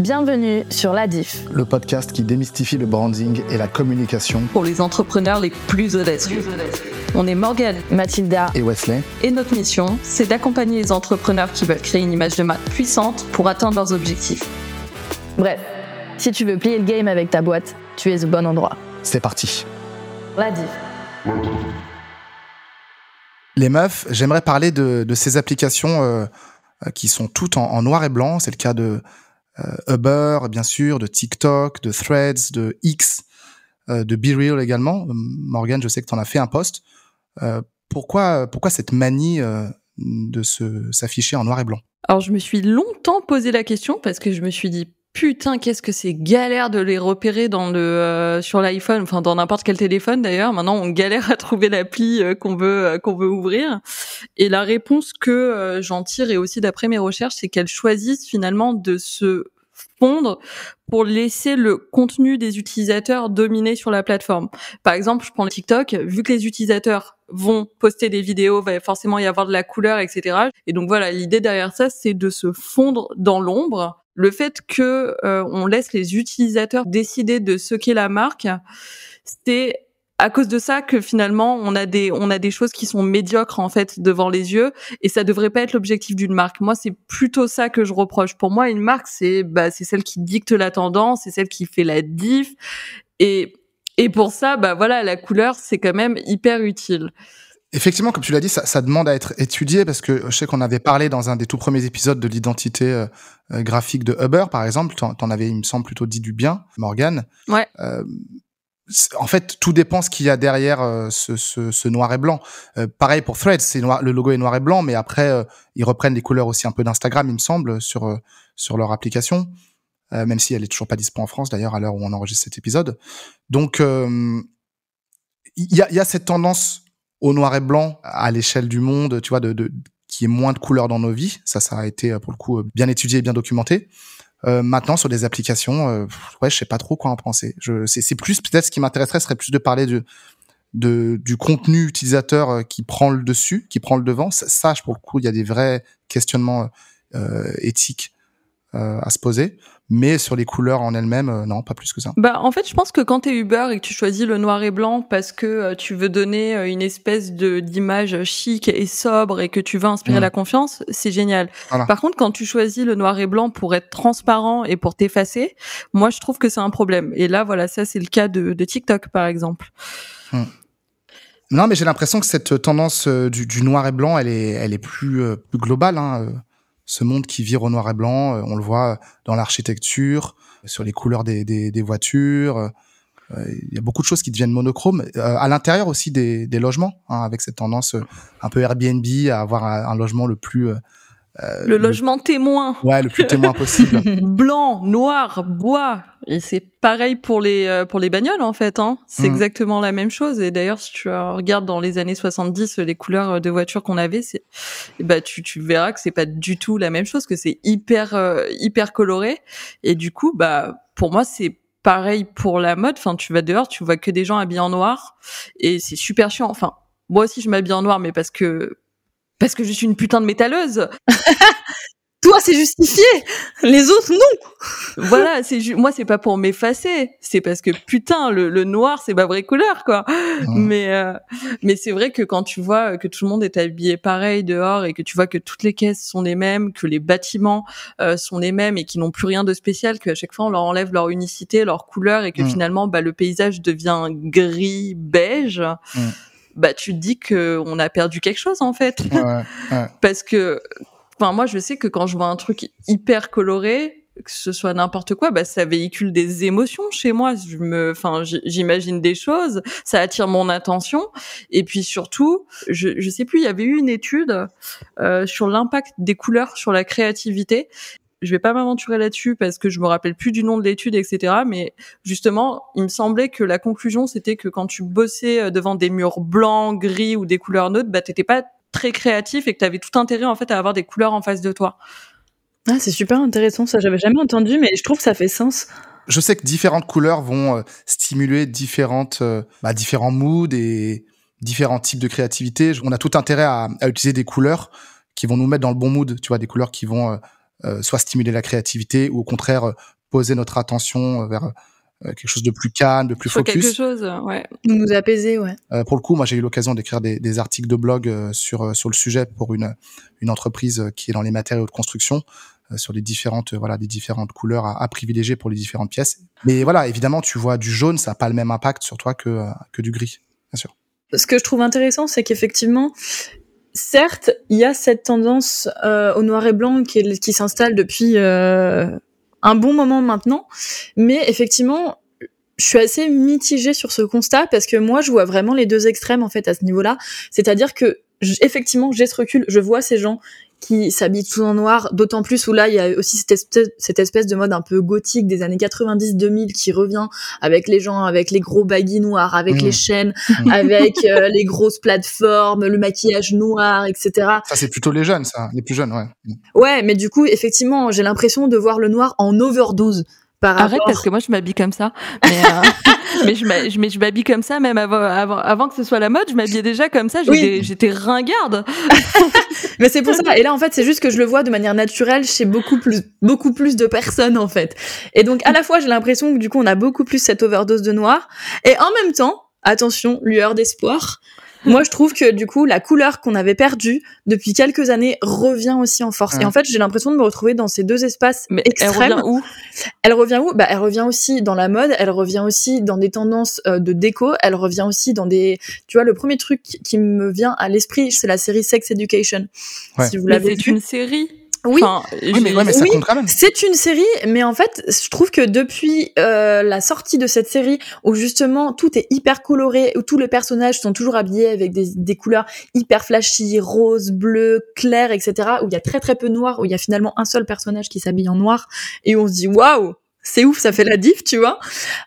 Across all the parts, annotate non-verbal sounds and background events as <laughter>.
Bienvenue sur La Diff, le podcast qui démystifie le branding et la communication pour les entrepreneurs les plus audacieux. On est Morgane, Mathilda et Wesley. Et notre mission, c'est d'accompagner les entrepreneurs qui veulent créer une image de marque puissante pour atteindre leurs objectifs. Bref, si tu veux plier le game avec ta boîte, tu es au bon endroit. C'est parti. La Diff. Les meufs, j'aimerais parler de, ces applications euh, euh, qui sont toutes en, noir et blanc. C'est le cas de Uber, bien sûr, de TikTok, de Threads, de X, euh, de BeReal également. Morgan, je sais que tu en as fait un post. pourquoi, pourquoi cette manie de s'afficher en noir et blanc? Alors, je me suis longtemps posé la question parce que je me suis dit, putain, qu'est-ce que c'est galère de les repérer dans le euh, sur l'iPhone, enfin dans n'importe quel téléphone d'ailleurs. Maintenant, on galère à trouver l'appli euh, qu'on veut euh, qu'on veut ouvrir. Et la réponse que j'en tire et aussi d'après mes recherches, c'est qu'elles choisissent finalement de se fondre pour laisser le contenu des utilisateurs dominer sur la plateforme. Par exemple, je prends TikTok, vu que les utilisateurs vont poster des vidéos, va forcément y avoir de la couleur, etc. Et donc voilà, l'idée derrière ça, c'est de se fondre dans l'ombre le fait que euh, on laisse les utilisateurs décider de ce qu'est la marque, c'est à cause de ça que finalement on a des on a des choses qui sont médiocres en fait devant les yeux et ça devrait pas être l'objectif d'une marque. Moi c'est plutôt ça que je reproche. Pour moi une marque c'est bah c'est celle qui dicte la tendance, c'est celle qui fait la diff et et pour ça bah voilà la couleur c'est quand même hyper utile. Effectivement, comme tu l'as dit, ça, ça, demande à être étudié parce que je sais qu'on avait parlé dans un des tout premiers épisodes de l'identité euh, euh, graphique de Uber, par exemple. T'en, en avais, il me semble, plutôt dit du bien, Morgan. Ouais. Euh, en fait, tout dépend ce qu'il y a derrière euh, ce, ce, ce, noir et blanc. pareil pour Threads, c'est noir, le logo est noir et blanc, mais après ils reprennent les couleurs aussi un peu d'Instagram, il me semble, sur sur leur application, même si elle est toujours pas disponible en France d'ailleurs à l'heure où on enregistre cet épisode. Donc il y a, y a cette tendance au noir et blanc à l'échelle du monde, tu vois, de, de qui est moins de couleurs dans nos vies. Ça, ça a été pour le coup bien étudié et bien documenté. Euh, maintenant, sur des applications, euh, ouais, je sais pas trop quoi en penser. Je, c'est, plus peut-être ce qui m'intéresserait serait plus de parler de, de du contenu utilisateur euh, qui prend le dessus, qui prend le devant. Ça, pour le coup, il y a des vrais questionnements euh, éthiques euh, à se poser. Mais sur les couleurs en elles-mêmes, euh, non, pas plus que ça. Bah, en fait, je pense que quand tu es Uber et que tu choisis le noir et blanc parce que euh, tu veux donner une espèce de d'image chic et sobre et que tu veux inspirer mmh. la confiance, c'est génial. Par contre, quand tu choisis le noir et blanc pour être transparent et pour t'effacer, moi, je trouve que c'est un problème. Et là, voilà, ça, c'est le cas de, de TikTok, par exemple. Mmh. Non, mais j'ai l'impression que cette tendance du, du, noir et blanc, elle est, elle est plus, plus globale. Hein ce monde qui vire au noir et blanc. Euh, on le voit dans l'architecture, sur les couleurs des, des, voitures. Euh, il y a beaucoup de choses qui deviennent monochromes. Euh, à l'intérieur aussi des, des logements, hein, avec cette tendance un peu Airbnb à avoir un, logement le plus euh, le logement témoin. Ouais, le plus témoin possible. <laughs> Blanc, noir, bois. Et c'est pareil pour les euh, pour les bagnoles en fait. Hein. C'est mm. exactement la même chose. Et d'ailleurs, si tu regardes dans les années 70 les couleurs de voitures qu'on avait, c'est bah tu tu verras que c'est pas du tout la même chose, que c'est hyper euh, hyper coloré. Et du coup, bah pour moi c'est pareil pour la mode. Enfin, tu vas dehors, tu vois que des gens habillés en noir, et c'est super chiant. Enfin, moi aussi je m'habille en noir, mais parce que parce que je suis une putain de métalleuse. <laughs> Toi, c'est justifié. Les autres, non. voilà, c'est moi, c'est pas pour m'effacer. C'est parce que putain, le, noir, c'est ma vraie couleur, quoi. Mais euh, mais c'est vrai que quand tu vois que tout le monde est habillé pareil dehors et que tu vois que toutes les caisses sont les mêmes, que les bâtiments euh, sont les mêmes et qui n'ont plus rien de spécial, qu'à chaque fois on leur enlève leur unicité, leur couleur et que mm. finalement, bah, le paysage devient gris beige. Mm bah tu te dis que on a perdu quelque chose en fait. <laughs> Parce que enfin moi je sais que quand je vois un truc hyper coloré, que ce soit n'importe quoi, bah ça véhicule des émotions chez moi. Je me, enfin, j'imagine des choses, ça attire mon attention. Et puis surtout, je, je sais plus, il y avait eu une étude euh, sur l'impact des couleurs sur la créativité je vais pas m'aventurer là-dessus parce que je me rappelle plus du nom de l'étude, etc. Mais justement, il me semblait que la conclusion, c'était que quand tu bossais euh, devant des murs blancs, gris ou des couleurs neutres, bah, t'étais pas très créatif et que tu avais tout intérêt, en fait, à avoir des couleurs en face de toi. Ah, c'est super intéressant. Ça, j'avais jamais entendu, mais je trouve que ça fait sens. Je sais que différentes couleurs vont euh, stimuler différentes, euh, bah, différents moods et différents types de créativité. On a tout intérêt à, à, utiliser des couleurs qui vont nous mettre dans le bon mood, tu vois, des couleurs qui vont soit stimuler la créativité ou au contraire poser notre attention vers quelque chose de plus calme, de plus Sur focus. quelque chose, ouais. Nous apaiser, ouais. pour le coup, moi j'ai eu l'occasion d'écrire des, des, articles de blog sur sur le sujet pour une une entreprise qui est dans les matériaux de construction sur les différentes voilà des différentes couleurs à, à, privilégier pour les différentes pièces. Mais voilà, évidemment, tu vois du jaune, ça n'a pas le même impact sur toi que que du gris, bien sûr. Ce que je trouve intéressant, c'est qu'effectivement, certes, il y a cette tendance euh, au noir et blanc qui, qui s'installe depuis euh, un bon moment maintenant, mais effectivement, je suis assez mitigée sur ce constat parce que moi, je vois vraiment les deux extrêmes en fait à ce niveau-là. C'est-à-dire que effectivement, j'ai ce recul, je vois ces gens qui s'habillent tout en noir, d'autant plus où là il y a aussi cette espèce, cette espèce de mode un peu gothique des années 90-2000 qui revient avec les gens avec les gros baguilles noirs, avec mmh. les chaînes, mmh. avec euh, les grosses plateformes, le maquillage noir, etc. Ça c'est plutôt les jeunes, ça, les plus jeunes, ouais. Ouais, mais du coup effectivement j'ai l'impression de voir le noir en overdose. Par Arrête rapport... parce que moi je m'habille comme ça. Mais, euh, <laughs> mais je m'habille comme ça même avant, avant, avant que ce soit la mode. Je m'habillais déjà comme ça. J'étais oui. ringarde. <laughs> mais c'est pour ça. Et là en fait c'est juste que je le vois de manière naturelle chez beaucoup plus beaucoup plus de personnes en fait. Et donc à la fois j'ai l'impression que du coup on a beaucoup plus cette overdose de noir et en même temps attention lueur d'espoir moi je trouve que du coup la couleur qu'on avait perdue depuis quelques années revient aussi en force. Ouais. Et en fait j'ai l'impression de me retrouver dans ces deux espaces Mais extrêmes. Elle revient où? Elle revient où? Bah elle revient aussi dans la mode, elle revient aussi dans des tendances euh, de déco, elle revient aussi dans des. Tu vois le premier truc qui me vient à l'esprit c'est la série Sex Education. Ouais. Si vous l'avez c'est vu. une série. Oui. Enfin, Oui, mais, ouais, mais ça Oui, compte quand même. C'est une série, mais en fait, je trouve que depuis euh, la sortie de cette série, où justement tout est hyper coloré, où tous les personnages sont toujours habillés avec des, des couleurs hyper flashy, rose, bleu, clair, etc., où il y a très très peu de noir, où il y a finalement un seul personnage qui s'habille en noir, et où on se dit waouh, c'est ouf, ça fait la diff, tu vois.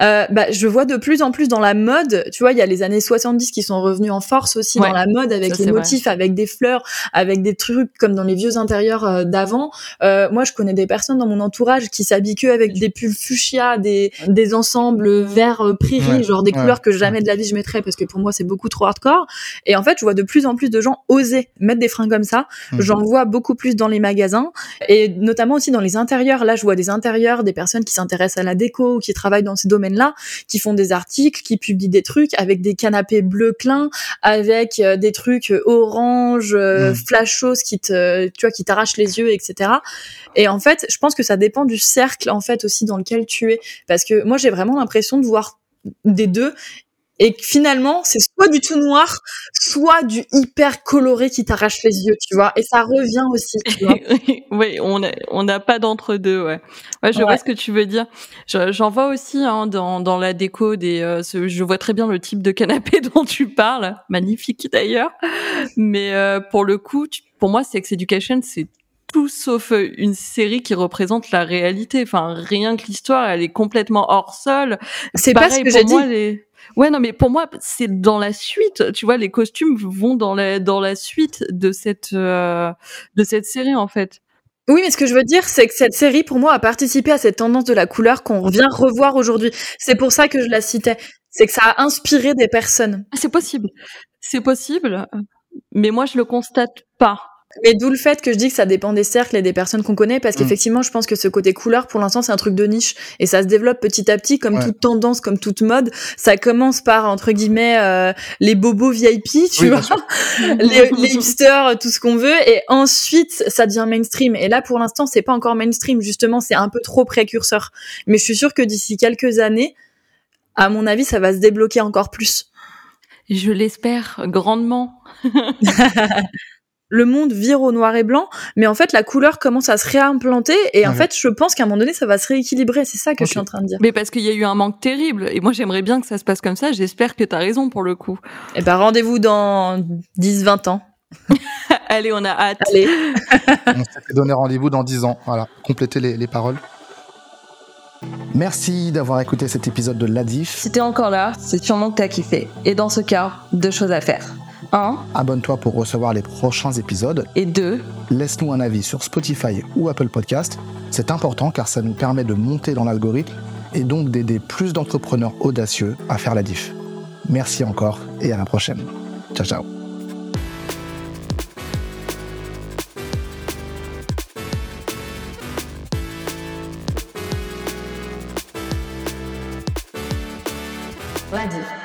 Euh, bah, je vois de plus en plus dans la mode, tu vois, il y a les années 70 qui sont revenus en force aussi Ouais, dans la mode avec ça, les motifs, avec des fleurs, avec des trucs comme dans les vieux intérieurs euh, d'avant. Euh, moi, je connais des personnes dans mon entourage qui s'habillent que avec des pulls fuchsia, des, des ensembles verts euh, prairie, Ouais, genre des ouais, couleurs que jamais de la vie je mettrais parce que pour moi c'est beaucoup trop hardcore. Et en fait, je vois de plus en plus de gens oser mettre des fringues comme ça. Mhm. J'en vois beaucoup plus dans les magasins et notamment aussi dans les intérieurs. Là, je vois des intérieurs, des personnes qui s'intéressent à la déco ou qui travaillent dans ces domaines-là, qui font des articles, qui publient des trucs avec des canapés bleu clin, avec euh, des trucs euh, orange, euh, Mhm. flashos qui te, tu vois, qui t'arrachent les yeux, etc. Et en fait, je pense que ça dépend du cercle en fait aussi dans lequel tu es, parce que moi j'ai vraiment l'impression de voir des deux et que finalement c'est soit du tout noir, soit du hyper coloré qui t'arrache les yeux, tu vois. Et ça revient aussi, tu vois. <laughs> oui, on a- on n'a pas d'entre deux, ouais. Ouais, je Ouais. vois ce que tu veux dire. Je- J'en vois aussi hein, dans, dans la déco des. euh, ce- je vois très bien le type de canapé <laughs> dont tu parles, magnifique d'ailleurs. Mais euh, pour le coup, tu- pour moi, Sex Education, c'est tout sauf euh, une série qui représente la réalité. Enfin, rien que l'histoire, elle est complètement hors sol. C'est pas ce que j'ai dit. les- Ouais, non, mais pour moi, c'est dans la suite. Tu vois, les costumes vont dans la dans la suite de cette euh, de cette série en fait. Oui, mais ce que je veux dire, c'est que cette série, pour moi, a participé à cette tendance de la couleur qu'on vient revoir aujourd'hui. C'est pour ça que je la citais. C'est que ça a inspiré des personnes. Ah, C'est possible, c'est possible, mais moi je le constate pas. Mais d'où le fait que je dis que ça dépend des cercles et des personnes qu'on connaît, parce Mm. qu'effectivement, je pense que ce côté couleur, pour l'instant, c'est un truc de niche. Et ça se développe petit à petit, comme Ouais. toute tendance, comme toute mode. Ça commence par, entre guillemets, euh, les bobos VIP, tu Oui, vois. <laughs> les, les hipsters, tout ce qu'on veut, et ensuite ça devient mainstream. Et là, pour l'instant, c'est pas encore mainstream. Justement, c'est un peu trop précurseur. Mais je suis sûre que d'ici quelques années, à mon avis, ça va se débloquer encore plus. Je l'espère grandement. <laughs> Le monde vire au noir et blanc, mais en fait, la couleur commence à se réimplanter. Et en fait, je pense qu'à un moment donné, ça va se rééquilibrer. C'est ça que je suis en train de dire. Mais parce qu'il y a eu un manque terrible, et moi j'aimerais bien que ça se passe comme ça. J'espère que t'as raison pour le coup. Et ben, rendez-vous dans 10-20 ans. <laughs> Allez, on a hâte. Allez. <laughs> On s'était donné rendez-vous dans 10 ans. Voilà, compléter les, les paroles. Merci d'avoir écouté cet épisode de l'Adif. Si t'es encore là, c'est sûrement que t'as kiffé. Et dans ce cas, deux choses à faire. 1. Abonne-toi pour recevoir les prochains épisodes. Et 2. Laisse-nous un avis sur Spotify ou Apple Podcast. C'est important car ça nous permet de monter dans l'algorithme et donc d'aider plus d'entrepreneurs audacieux à faire la diff. Merci encore et à la prochaine. Ciao ciao La diff.